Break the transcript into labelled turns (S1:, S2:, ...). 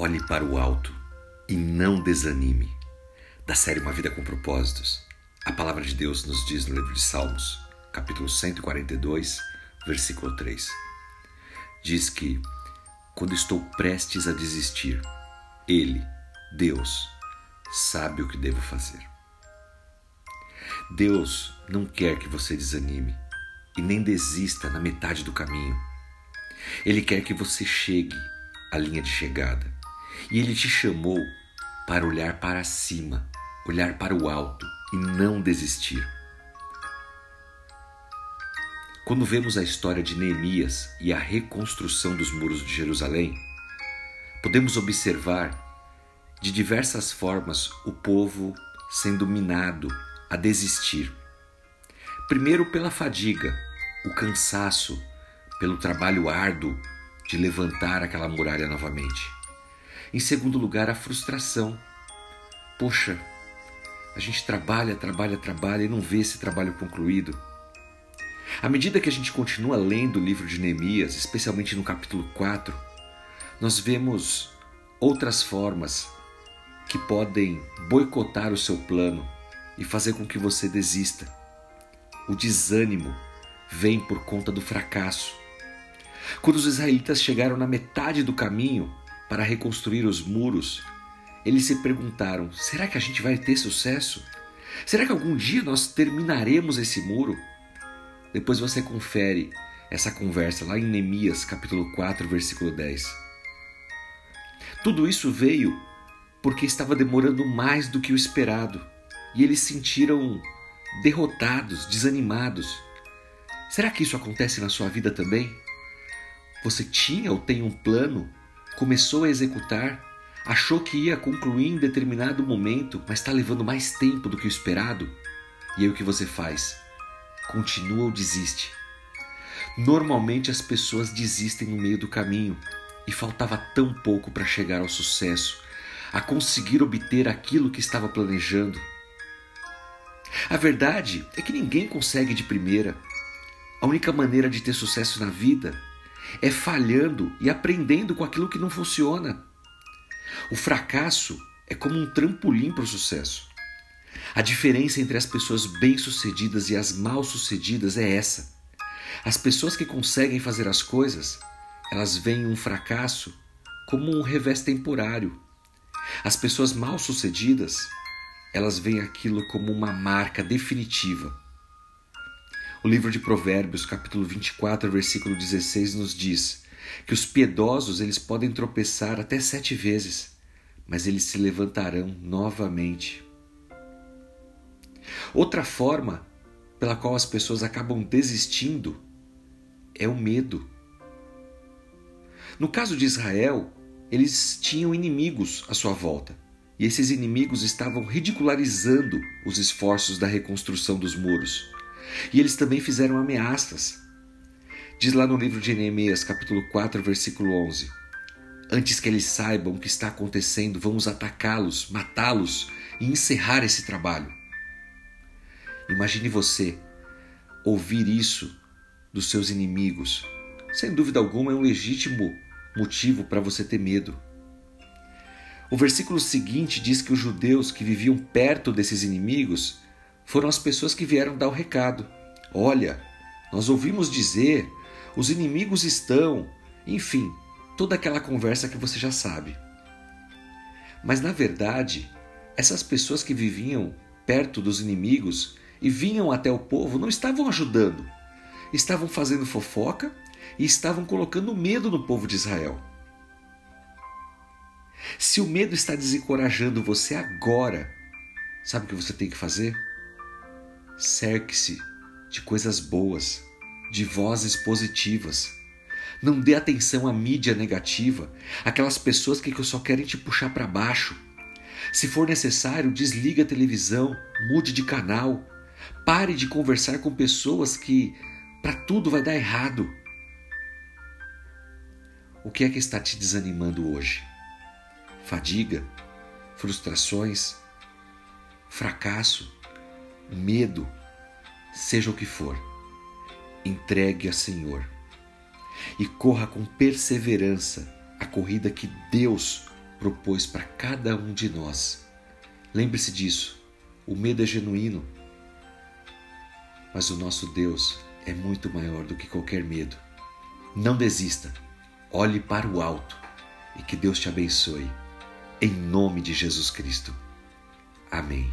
S1: Olhe para o alto e não desanime. Da série Uma Vida com Propósitos, a palavra de Deus nos diz no livro de Salmos, capítulo 142, versículo 3. Diz que, quando estou prestes a desistir, Ele, Deus, sabe o que devo fazer. Deus não quer que você desanime e nem desista na metade do caminho. Ele quer que você chegue à linha de chegada e ele te chamou para olhar para cima, olhar para o alto e não desistir. Quando vemos a história de Neemias e a reconstrução dos muros de Jerusalém, podemos observar de diversas formas o povo sendo minado a desistir. Primeiro, pela fadiga, o cansaço, pelo trabalho árduo de levantar aquela muralha novamente. Em segundo lugar, a frustração. Poxa, a gente trabalha, trabalha, trabalha e não vê esse trabalho concluído. À medida que a gente continua lendo o livro de Neemias, especialmente no capítulo 4, nós vemos outras formas que podem boicotar o seu plano e fazer com que você desista. O desânimo vem por conta do fracasso. Quando os israelitas chegaram na metade do caminho, para reconstruir os muros, eles se perguntaram: será que a gente vai ter sucesso? Será que algum dia nós terminaremos esse muro? Depois você confere essa conversa lá em Neemias, capítulo 4, versículo 10. Tudo isso veio porque estava demorando mais do que o esperado e eles se sentiram derrotados, desanimados. Será que isso acontece na sua vida também? Você tinha ou tem um plano começou a executar, achou que ia concluir em determinado momento, mas está levando mais tempo do que o esperado? E aí o que você faz? Continua ou desiste? Normalmente as pessoas desistem no meio do caminho e faltava tão pouco para chegar ao sucesso, a conseguir obter aquilo que estava planejando. A verdade é que ninguém consegue de primeira. A única maneira de ter sucesso na vida é falhando e aprendendo com aquilo que não funciona. O fracasso é como um trampolim para o sucesso. A diferença entre as pessoas bem-sucedidas e as mal-sucedidas é essa. As pessoas que conseguem fazer as coisas, elas veem um fracasso como um revés temporário. As pessoas mal-sucedidas, elas veem aquilo como uma marca definitiva o livro de Provérbios, capítulo 24, versículo 16 nos diz que os piedosos eles podem tropeçar até sete vezes, mas eles se levantarão novamente. Outra forma pela qual as pessoas acabam desistindo é o medo. No caso de Israel, eles tinham inimigos à sua volta, e esses inimigos estavam ridicularizando os esforços da reconstrução dos muros. E eles também fizeram ameaças. Diz lá no livro de Neemias, capítulo 4, versículo 11: Antes que eles saibam o que está acontecendo, vamos atacá-los, matá-los e encerrar esse trabalho. Imagine você ouvir isso dos seus inimigos. Sem dúvida alguma, é um legítimo motivo para você ter medo. O versículo seguinte diz que os judeus que viviam perto desses inimigos foram as pessoas que vieram dar o recado. Olha, nós ouvimos dizer, os inimigos estão, enfim, toda aquela conversa que você já sabe. Mas na verdade, essas pessoas que viviam perto dos inimigos e vinham até o povo não estavam ajudando, estavam fazendo fofoca e estavam colocando medo no povo de Israel. Se o medo está desencorajando você agora, sabe o que você tem que fazer? Cerque-se de coisas boas, de vozes positivas. Não dê atenção à mídia negativa, aquelas pessoas que só querem te puxar para baixo. Se for necessário, desligue a televisão, mude de canal, pare de conversar com pessoas que para tudo vai dar errado. O que é que está te desanimando hoje? Fadiga? Frustrações? Fracasso? Medo, seja o que for, entregue a Senhor e corra com perseverança a corrida que Deus propôs para cada um de nós. Lembre-se disso. O medo é genuíno, mas o nosso Deus é muito maior do que qualquer medo. Não desista. Olhe para o alto e que Deus te abençoe. Em nome de Jesus Cristo. Amém.